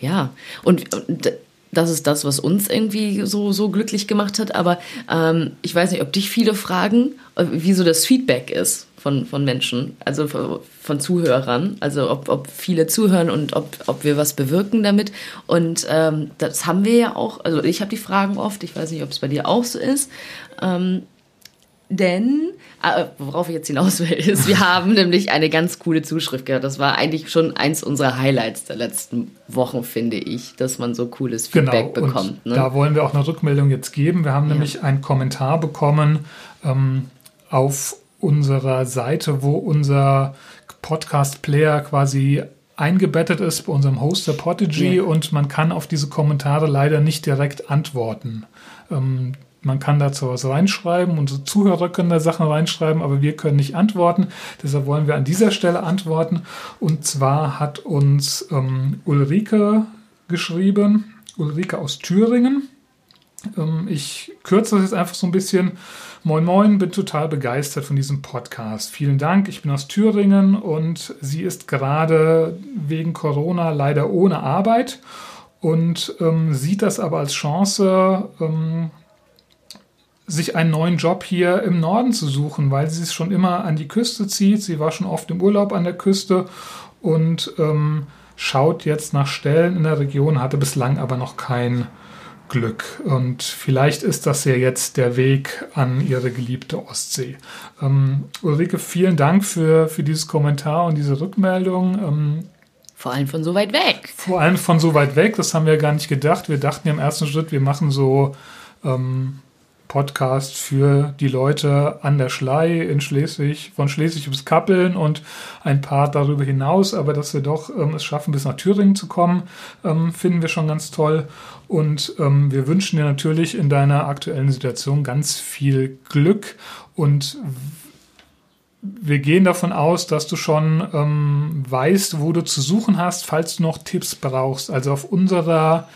Ja, und, und das ist das, was uns irgendwie so, so glücklich gemacht hat. Aber ähm, ich weiß nicht, ob dich viele fragen, äh, wie so das Feedback ist von, von Menschen, also von Zuhörern. Also ob, ob viele zuhören und ob, ob wir was bewirken damit. Und ähm, das haben wir ja auch. Also ich habe die Fragen oft, ich weiß nicht, ob es bei dir auch so ist. Ähm, denn, äh, worauf ich jetzt hinaus will, ist, wir haben nämlich eine ganz coole Zuschrift gehört. Das war eigentlich schon eins unserer Highlights der letzten Wochen, finde ich, dass man so cooles Feedback genau, bekommt. Ne? Da wollen wir auch eine Rückmeldung jetzt geben. Wir haben ja. nämlich einen Kommentar bekommen ähm, auf unserer Seite, wo unser Podcast-Player quasi eingebettet ist bei unserem Hoster Podigy ja. und man kann auf diese Kommentare leider nicht direkt antworten. Ähm, Man kann dazu was reinschreiben, unsere Zuhörer können da Sachen reinschreiben, aber wir können nicht antworten. Deshalb wollen wir an dieser Stelle antworten. Und zwar hat uns ähm, Ulrike geschrieben, Ulrike aus Thüringen. Ähm, ich kürze das jetzt einfach so ein bisschen. Moin Moin, bin total begeistert von diesem Podcast. Vielen Dank, ich bin aus Thüringen und sie ist gerade wegen Corona leider ohne Arbeit und ähm, sieht das aber als Chance, ähm, sich einen neuen Job hier im Norden zu suchen, weil sie es schon immer an die Küste zieht. Sie war schon oft im Urlaub an der Küste und ähm, schaut jetzt nach Stellen in der Region, hatte bislang aber noch kein Glück. Und vielleicht ist das ja jetzt der Weg an ihre geliebte Ostsee. Ähm, Ulrike, vielen Dank für, für dieses Kommentar und diese Rückmeldung. Ähm, vor allem von so weit weg. Vor allem von so weit weg, das haben wir gar nicht gedacht. Wir dachten im ersten Schritt, wir machen so ähm, Podcast für die Leute an der Schlei in Schleswig, von Schleswig bis Kappeln und ein paar darüber hinaus. Aber dass wir doch ähm, es schaffen, bis nach Thüringen zu kommen, ähm, finden wir schon ganz toll. Und ähm, wir wünschen dir natürlich in deiner aktuellen Situation ganz viel Glück und wir gehen davon aus, dass du schon ähm, weißt, wo du zu suchen hast, falls du noch Tipps brauchst. Also auf unserer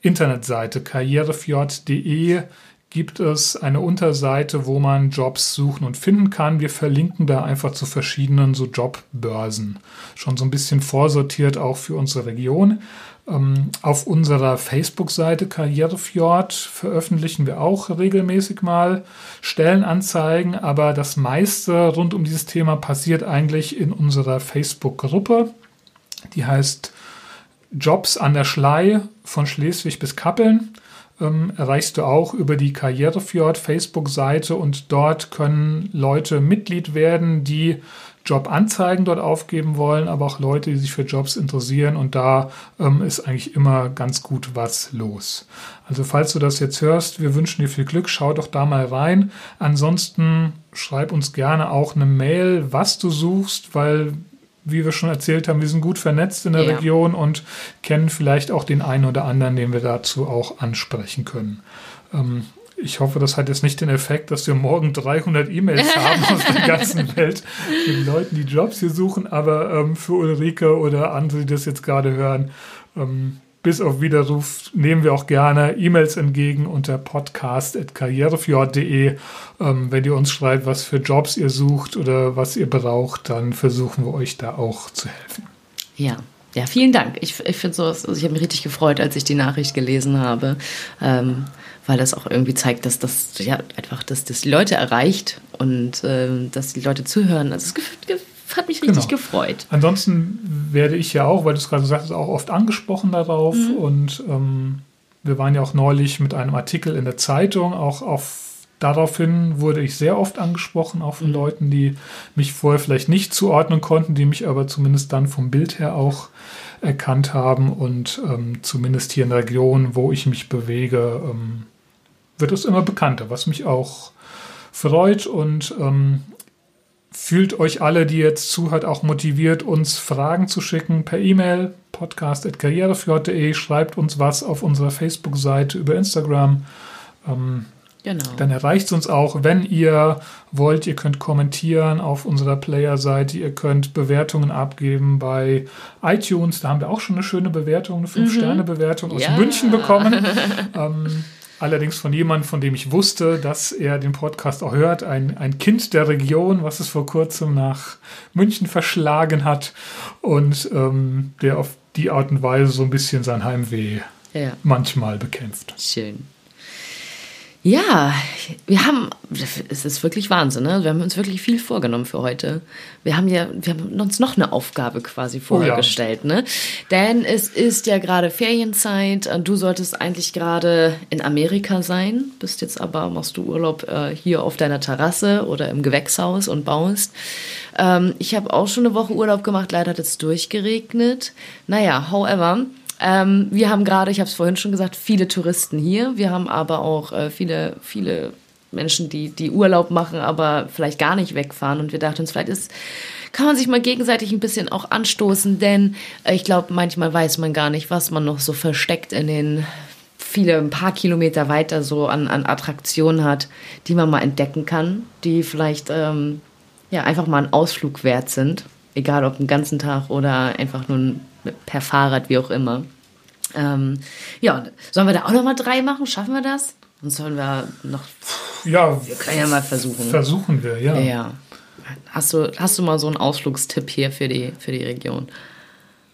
Internetseite karrierefjord.de gibt es eine Unterseite, wo man Jobs suchen und finden kann. Wir verlinken da einfach zu verschiedenen so Jobbörsen. Schon so ein bisschen vorsortiert auch für unsere Region. Ähm, auf unserer Facebook-Seite Karrierefjord veröffentlichen wir auch regelmäßig mal Stellenanzeigen, aber das meiste rund um dieses Thema passiert eigentlich in unserer Facebook-Gruppe. Die heißt Jobs an der Schlei von Schleswig bis Kappeln ähm, erreichst du auch über die Karrierefjord Facebook-Seite und dort können Leute Mitglied werden, die Jobanzeigen dort aufgeben wollen, aber auch Leute, die sich für Jobs interessieren und da ähm, ist eigentlich immer ganz gut was los. Also falls du das jetzt hörst, wir wünschen dir viel Glück, schau doch da mal rein. Ansonsten schreib uns gerne auch eine Mail, was du suchst, weil wie wir schon erzählt haben, wir sind gut vernetzt in der ja. Region und kennen vielleicht auch den einen oder anderen, den wir dazu auch ansprechen können. Ähm, ich hoffe, das hat jetzt nicht den Effekt, dass wir morgen 300 E-Mails haben aus der ganzen Welt mit Leuten, die Jobs hier suchen. Aber ähm, für Ulrike oder andere, die das jetzt gerade hören, ähm, bis auf Widerruf nehmen wir auch gerne E-Mails entgegen unter podcast.karrierefjord.de. Ähm, wenn ihr uns schreibt, was für Jobs ihr sucht oder was ihr braucht, dann versuchen wir euch da auch zu helfen. Ja. Ja, vielen Dank. Ich, ich finde sowas, also ich habe mich richtig gefreut, als ich die Nachricht gelesen habe, ähm, weil das auch irgendwie zeigt, dass das ja einfach, dass das die Leute erreicht und ähm, dass die Leute zuhören. Also es hat mich richtig genau. gefreut. Ansonsten werde ich ja auch, weil du es gerade gesagt hast, auch oft angesprochen darauf. Mhm. Und ähm, wir waren ja auch neulich mit einem Artikel in der Zeitung. Auch auf daraufhin wurde ich sehr oft angesprochen, auch von mhm. Leuten, die mich vorher vielleicht nicht zuordnen konnten, die mich aber zumindest dann vom Bild her auch erkannt haben. Und ähm, zumindest hier in der Region, wo ich mich bewege, ähm, wird es immer bekannter, was mich auch freut und ähm, fühlt euch alle, die jetzt zuhört, auch motiviert, uns Fragen zu schicken per E-Mail, podcast.karrierefjord.de, schreibt uns was auf unserer Facebook-Seite über Instagram. Ähm, genau. Dann erreicht es uns auch, wenn ihr wollt. Ihr könnt kommentieren auf unserer Player-Seite, ihr könnt Bewertungen abgeben bei iTunes. Da haben wir auch schon eine schöne Bewertung, eine 5-Sterne-Bewertung mhm. aus ja. München bekommen. ähm, Allerdings von jemandem, von dem ich wusste, dass er den Podcast auch hört, ein, ein Kind der Region, was es vor kurzem nach München verschlagen hat und ähm, der auf die Art und Weise so ein bisschen sein Heimweh ja. manchmal bekämpft. Schön. Ja, wir haben, es ist wirklich Wahnsinn, ne? Wir haben uns wirklich viel vorgenommen für heute. Wir haben ja, wir haben uns noch eine Aufgabe quasi vorgestellt, oh ja. ne? Denn es ist ja gerade Ferienzeit. Du solltest eigentlich gerade in Amerika sein, bist jetzt aber, machst du Urlaub äh, hier auf deiner Terrasse oder im Gewächshaus und baust. Ähm, ich habe auch schon eine Woche Urlaub gemacht, leider hat es durchgeregnet. Naja, however, ähm, wir haben gerade, ich habe es vorhin schon gesagt, viele Touristen hier. Wir haben aber auch äh, viele, viele Menschen, die, die Urlaub machen, aber vielleicht gar nicht wegfahren. Und wir dachten uns, vielleicht ist, kann man sich mal gegenseitig ein bisschen auch anstoßen, denn äh, ich glaube, manchmal weiß man gar nicht, was man noch so versteckt in den viele, ein paar Kilometer weiter so an, an Attraktionen hat, die man mal entdecken kann, die vielleicht ähm, ja, einfach mal einen Ausflug wert sind. Egal ob einen ganzen Tag oder einfach nur per Fahrrad, wie auch immer. Ähm, ja, sollen wir da auch noch mal drei machen? Schaffen wir das? Sonst sollen wir noch. Ja, wir können ja mal versuchen. Versuchen wir, ja. Ja. Hast du, hast du mal so einen Ausflugstipp hier für die, für die Region?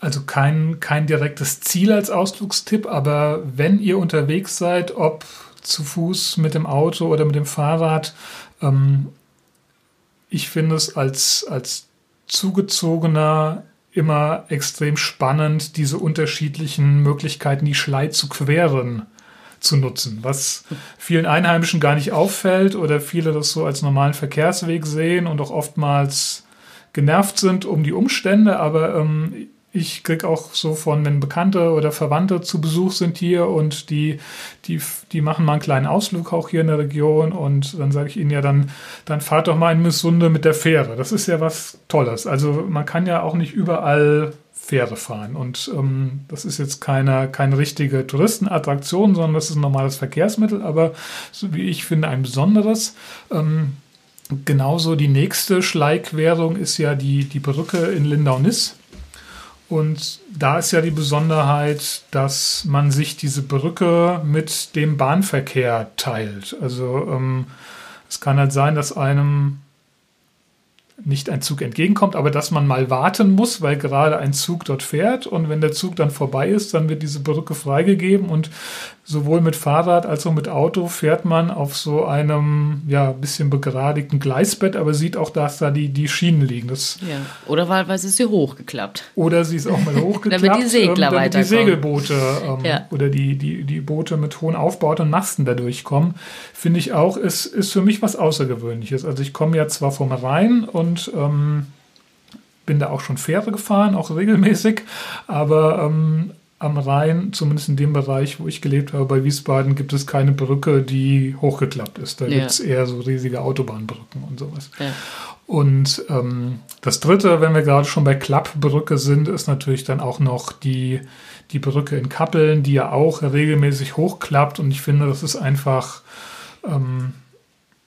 Also kein, kein direktes Ziel als Ausflugstipp, aber wenn ihr unterwegs seid, ob zu Fuß, mit dem Auto oder mit dem Fahrrad, ähm, ich finde es als, als Zugezogener immer extrem spannend, diese unterschiedlichen Möglichkeiten, die Schlei zu queren, zu nutzen, was vielen Einheimischen gar nicht auffällt oder viele das so als normalen Verkehrsweg sehen und auch oftmals genervt sind um die Umstände, aber ähm, ich krieg auch so von, wenn Bekannte oder Verwandte zu Besuch sind hier und die, die, die machen mal einen kleinen Ausflug auch hier in der Region und dann sage ich ihnen ja, dann, dann fahrt doch mal in Missunde mit der Fähre. Das ist ja was Tolles. Also man kann ja auch nicht überall Fähre fahren und ähm, das ist jetzt keine, keine richtige Touristenattraktion, sondern das ist ein normales Verkehrsmittel, aber so wie ich finde ein besonderes. Ähm, genauso die nächste Schleiquerung ist ja die, die Brücke in Lindau-Niss und da ist ja die Besonderheit, dass man sich diese Brücke mit dem Bahnverkehr teilt. Also ähm, es kann halt sein, dass einem nicht ein Zug entgegenkommt, aber dass man mal warten muss, weil gerade ein Zug dort fährt und wenn der Zug dann vorbei ist, dann wird diese Brücke freigegeben und sowohl mit Fahrrad als auch mit Auto fährt man auf so einem ja bisschen begradigten Gleisbett, aber sieht auch, dass da die, die Schienen liegen. Das ja. Oder wahlweise ist sie hochgeklappt. Oder sie ist auch mal hochgeklappt. damit die Segler ähm, damit die Segelboote ähm, ja. oder die, die, die Boote mit hohen Aufbauten und Masten da durchkommen, finde ich auch, ist, ist für mich was Außergewöhnliches. Also ich komme ja zwar vom Rhein und ähm, bin da auch schon Fähre gefahren, auch regelmäßig, aber ähm, am Rhein, zumindest in dem Bereich, wo ich gelebt habe, bei Wiesbaden, gibt es keine Brücke, die hochgeklappt ist. Da ja. gibt es eher so riesige Autobahnbrücken und sowas. Ja. Und ähm, das Dritte, wenn wir gerade schon bei Klappbrücke sind, ist natürlich dann auch noch die, die Brücke in Kappeln, die ja auch regelmäßig hochklappt. Und ich finde, das ist einfach ähm,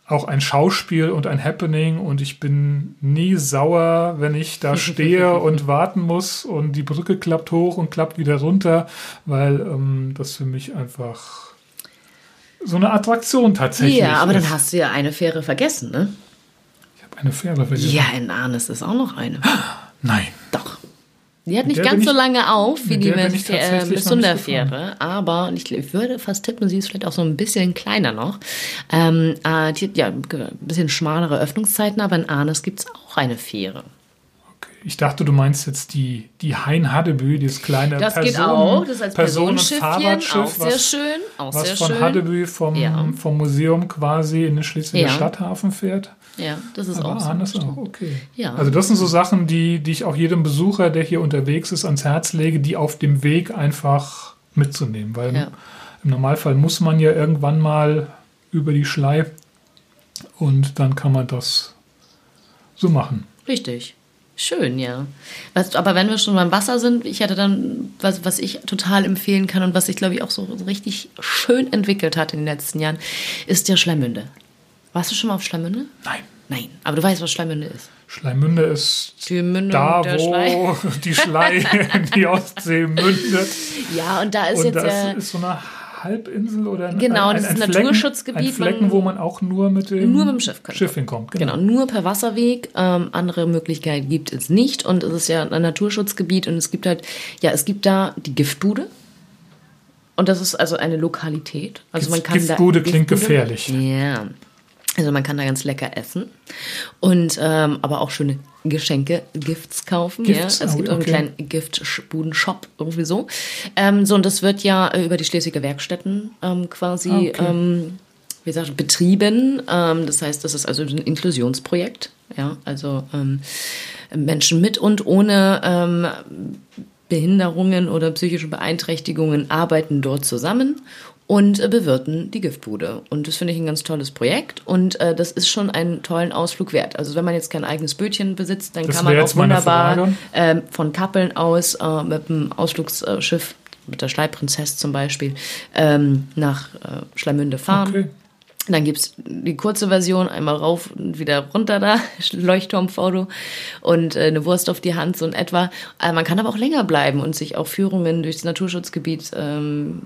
auch ein Schauspiel und ein Happening und ich bin nie sauer, wenn ich da stehe und warten muss und die Brücke klappt hoch und klappt wieder runter, weil ähm, das für mich einfach so eine Attraktion tatsächlich Ja, aber ist. dann hast du ja eine Fähre vergessen, ne? Ich habe eine Fähre vergessen. Ja, in Arnes ist auch noch eine. Nein. Die hat nicht ganz so lange auf wie die äh, Sunderfähre, aber ich, ich, würde fast tippen, sie ist vielleicht auch so ein bisschen kleiner noch. Ähm, äh, die hat ja ein bisschen schmalere Öffnungszeiten, aber in Arnes gibt es auch eine Fähre. Ich dachte, du meinst jetzt die, die Hein Haddebü, dieses kleine Das Personen, geht auch, das ist als Personenschiffchen, auch sehr was, schön. Auch was sehr von schön. Haddebü vom, ja. vom Museum quasi in den Schleswiger ja. Stadthafen fährt. Ja, das ist Aber auch so. Ist auch okay. Ja. Also das sind so Sachen, die, die ich auch jedem Besucher, der hier unterwegs ist, ans Herz lege, die auf dem Weg einfach mitzunehmen. Weil ja. im Normalfall muss man ja irgendwann mal über die Schlei und dann kann man das so machen. Richtig. Schön, ja. Was, aber wenn wir schon beim Wasser sind, ich hätte dann, was, was ich total empfehlen kann und was sich, glaube ich, auch so richtig schön entwickelt hat in den letzten Jahren, ist der Schleimmünde. Warst du schon mal auf Schleimmünde? Nein. Nein, aber du weißt, was Schleimmünde ist. Schleimmünde ist da, wo Schlei. die Schlei in die Ostsee mündet. Ja, und da ist und jetzt. Das ja ist so eine Halbinsel oder ein, genau, ein, das ist ein Flecken, Naturschutzgebiet. Ein Flecken, wo man auch nur mit dem, nur mit dem Schiff, Schiff hinkommt. Genau. genau. nur per Wasserweg. Ähm, andere Möglichkeiten gibt es nicht. Und es ist ja ein Naturschutzgebiet und es gibt halt, ja, es gibt da die Giftbude. Und das ist also eine Lokalität. Also man kann Giftbude da, klingt gefährlich. Ja. Also man kann da ganz lecker essen und ähm, aber auch schöne Geschenke, Gifts kaufen. Gifts? Ja. Es gibt oh, okay. einen kleinen Giftbudenshop irgendwie so. Ähm, so und das wird ja äh, über die Schleswiger Werkstätten ähm, quasi okay. ähm, wie gesagt, betrieben. Ähm, das heißt, das ist also ein Inklusionsprojekt. Ja, also ähm, Menschen mit und ohne ähm, Behinderungen oder psychische Beeinträchtigungen arbeiten dort zusammen und äh, bewirten die Giftbude. Und das finde ich ein ganz tolles Projekt und äh, das ist schon einen tollen Ausflug wert. Also wenn man jetzt kein eigenes Bötchen besitzt, dann das kann man auch wunderbar äh, von Kappeln aus äh, mit dem Ausflugsschiff mit der Schleiprinzess zum Beispiel, ähm, nach äh, Schleimünde fahren. Okay. Dann gibt's die kurze Version, einmal rauf und wieder runter da, Leuchtturmfoto und äh, eine Wurst auf die Hand, so in etwa. Äh, man kann aber auch länger bleiben und sich auch Führungen durchs Naturschutzgebiet ähm,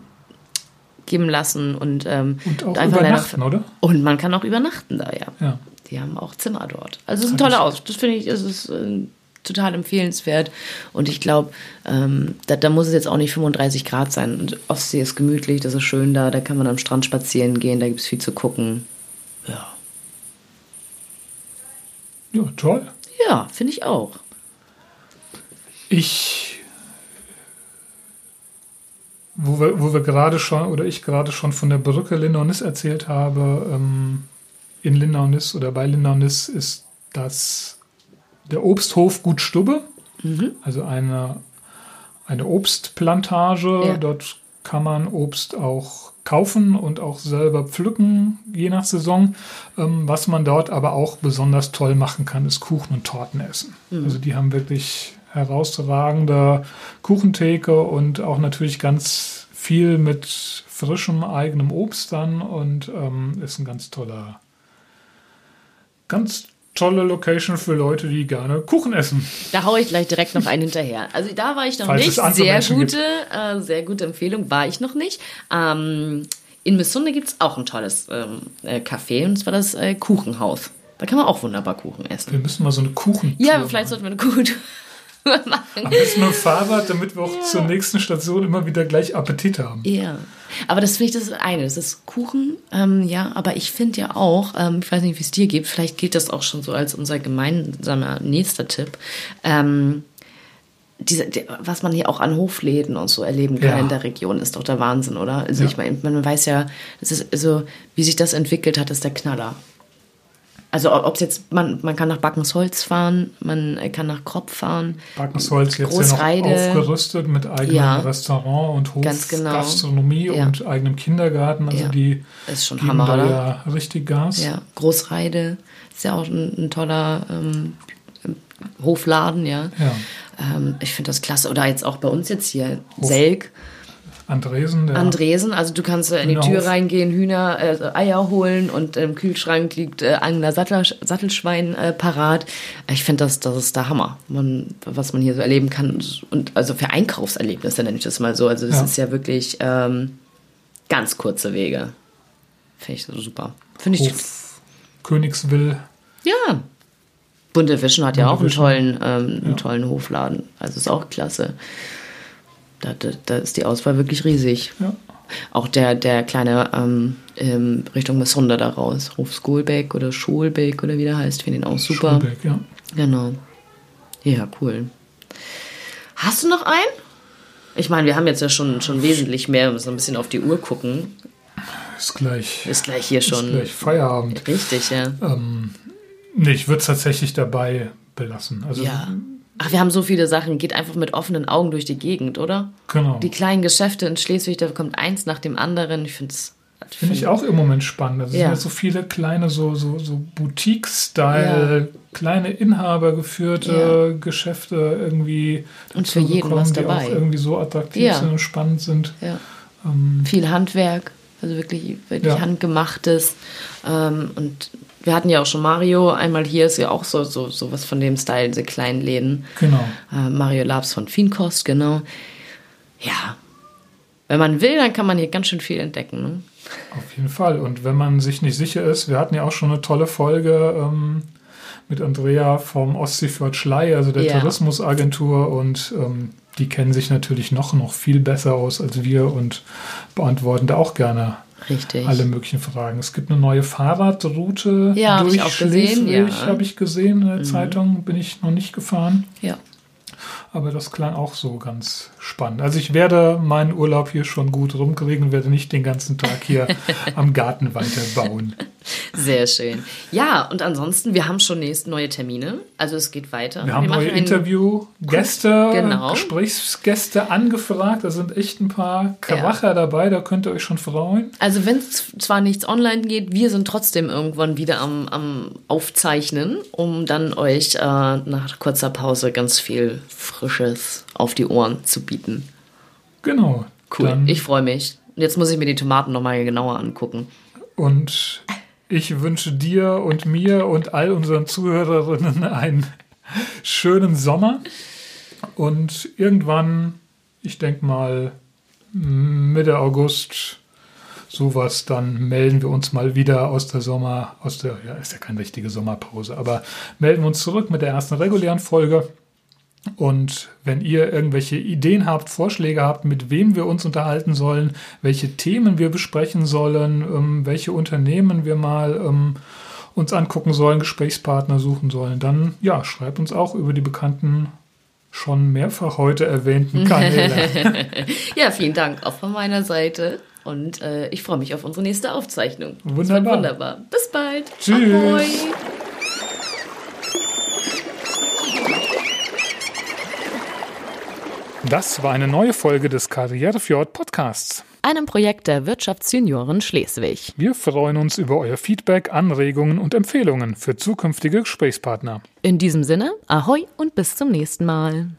geben lassen. Und, ähm, und auch einfach übernachten, oder? Und man kann auch übernachten da, ja. ja. Die haben auch Zimmer dort. Also es ist ein toller Aus. Das finde ich, ist es äh, total empfehlenswert. Und ich glaube, ähm, da, da, muss es jetzt auch nicht 35 Grad sein. Und Ostsee ist gemütlich, das ist schön da, da kann man am Strand spazieren gehen, da gibt es viel zu gucken. Ja. Ja, toll. Ja, finde ich auch. Ich, wo wir, wo wir gerade schon, oder ich gerade schon von der Brücke Lindaunis erzählt habe, ähm, in Lindaunis oder bei Lindaunis ist das der Obsthof Gut Stubbe, mhm. also eine, eine Obstplantage. Ja. Dort kann man Obst auch kaufen und auch selber pflücken, je nach Saison. Ähm, was man dort aber auch besonders toll machen kann, ist Kuchen und Torten essen. Mhm. Also die haben wirklich herausragende Kuchentheke und auch natürlich ganz viel mit frischem eigenem Obst dann und ähm, ist ein ganz toller, ganz tolle Location für Leute, die gerne Kuchen essen. Da haue ich gleich direkt noch einen hinterher. Also da war ich noch Falls nicht. Sehr Menschen gute, äh, sehr gute Empfehlung war ich noch nicht. Ähm, in Missunde gibt es auch ein tolles ähm, äh, Café und zwar das äh, Kuchenhaus. Da kann man auch wunderbar Kuchen essen. Wir müssen mal so eine Kuchen. Ja, vielleicht sollten wir eine Kuchen machen. Am besten mit Fahrrad, damit wir auch ja. zur nächsten Station immer wieder gleich Appetit haben. Ja. Aber das finde ich das eine. Das ist Kuchen, ähm, ja, aber ich finde ja auch, ähm, ich weiß nicht, wie es dir geht, vielleicht gilt das auch schon so als unser gemeinsamer nächster Tipp. Ähm, diese, die, was man hier auch an Hofläden und so erleben kann ja. in der Region, ist doch der Wahnsinn, oder? Also ja. ich meine, man weiß ja, das ist also, wie sich das entwickelt hat, ist der Knaller. Also ob es jetzt, man, man kann nach Backensholz fahren, man kann nach Kropf fahren. Backensholz jetzt ja noch aufgerüstet mit eigenem ja, Restaurant und Hofgastronomie genau. ja. und eigenem Kindergarten. Also ja. die ist schon Hammer, da ja richtig Gas. Ja, Großreide ist ja auch ein, ein toller ähm, Hofladen, ja. ja. Ähm, ich finde das klasse. Oder jetzt auch bei uns jetzt hier, Hof. Selk. Andresen, der Andresen, also du kannst in die Tür reingehen, Hühner, äh, Eier holen und im Kühlschrank liegt äh, ein Sattel, Sattelschwein äh, parat. Ich finde, das, das ist der Hammer, man, was man hier so erleben kann. Und also für Einkaufserlebnisse nenne ich das mal so. Also das ja. ist ja wirklich ähm, ganz kurze Wege. Finde ich so super. Finde ich. Königswill. Ja. Bunte Wischen hat Bunte ja auch einen tollen, ähm, einen tollen Hofladen. Also ist auch klasse da, da, da ist die Auswahl wirklich riesig. Ja. Auch der, der kleine ähm, ähm, Richtung Messunde da raus, Hof Schoolbeck oder Schulbeck oder wie der heißt, finde ihn auch super. Schulbeck, ja. Genau. Ja, cool. Hast du noch einen? Ich meine, wir haben jetzt ja schon, schon wesentlich mehr, wir müssen ein bisschen auf die Uhr gucken. Ist gleich. Ist gleich hier schon. Ist gleich Feierabend. Richtig, ja. Ähm, nee, ich würde es tatsächlich dabei belassen. Also ja. Ach, wir haben so viele Sachen. Geht einfach mit offenen Augen durch die Gegend, oder? Genau. Die kleinen Geschäfte in Schleswig, da kommt eins nach dem anderen. Ich finde es. Finde ich auch im Moment spannend. Also es ja. sind ja so viele kleine, so, so, so Boutique-Style, ja. kleine inhabergeführte ja. Geschäfte irgendwie. Und für jeden bekommen, was dabei. Die auch irgendwie so attraktiv sind und spannend sind. Ähm, Viel Handwerk, also wirklich, wirklich handgemachtes. Ähm, und wir hatten ja auch schon Mario, einmal hier ist ja auch so, so, so was von dem Style, diese kleinen Läden. Genau. Äh, Mario Labs von Fienkost, genau. Ja. Wenn man will, dann kann man hier ganz schön viel entdecken. Ne? Auf jeden Fall. Und wenn man sich nicht sicher ist, wir hatten ja auch schon eine tolle Folge ähm, mit Andrea vom Ostseefjord Schlei, also der ja. Tourismusagentur und ähm, die kennen sich natürlich noch, noch viel besser aus als wir und beantworten da auch gerne Richtig. alle möglichen Fragen. Es gibt eine neue Fahrradroute ja, durch ich Schleswig, ja. habe ich gesehen in der mhm. Zeitung, bin ich noch nicht gefahren. Ja. Aber das klang auch so ganz spannend. Also ich werde meinen Urlaub hier schon gut rumkriegen und werde nicht den ganzen Tag hier am Garten weiterbauen. Sehr schön. Ja, und ansonsten, wir haben schon nächst neue Termine. Also es geht weiter. Wir haben wir neue Interviewgäste, genau. Gesprächsgäste angefragt. Da sind echt ein paar Kracher ja. dabei, da könnt ihr euch schon freuen. Also wenn es zwar nichts online geht, wir sind trotzdem irgendwann wieder am, am Aufzeichnen, um dann euch äh, nach kurzer Pause ganz viel Frisches auf die Ohren zu bieten. Genau. Cool. Ich freue mich. Jetzt muss ich mir die Tomaten nochmal genauer angucken. und ich wünsche dir und mir und all unseren Zuhörerinnen einen schönen Sommer. Und irgendwann, ich denke mal Mitte August, sowas, dann melden wir uns mal wieder aus der Sommer, aus der, ja, ist ja keine richtige Sommerpause, aber melden wir uns zurück mit der ersten regulären Folge. Und wenn ihr irgendwelche Ideen habt, Vorschläge habt, mit wem wir uns unterhalten sollen, welche Themen wir besprechen sollen, ähm, welche Unternehmen wir mal ähm, uns angucken sollen, Gesprächspartner suchen sollen, dann ja, schreibt uns auch über die bekannten, schon mehrfach heute erwähnten Kanäle. Ja, vielen Dank auch von meiner Seite. Und äh, ich freue mich auf unsere nächste Aufzeichnung. Wunderbar. wunderbar. Bis bald. Tschüss. Ahoi. Das war eine neue Folge des Karrierefjord Podcasts. Einem Projekt der Wirtschaftsjunioren Schleswig. Wir freuen uns über euer Feedback, Anregungen und Empfehlungen für zukünftige Gesprächspartner. In diesem Sinne, Ahoi und bis zum nächsten Mal.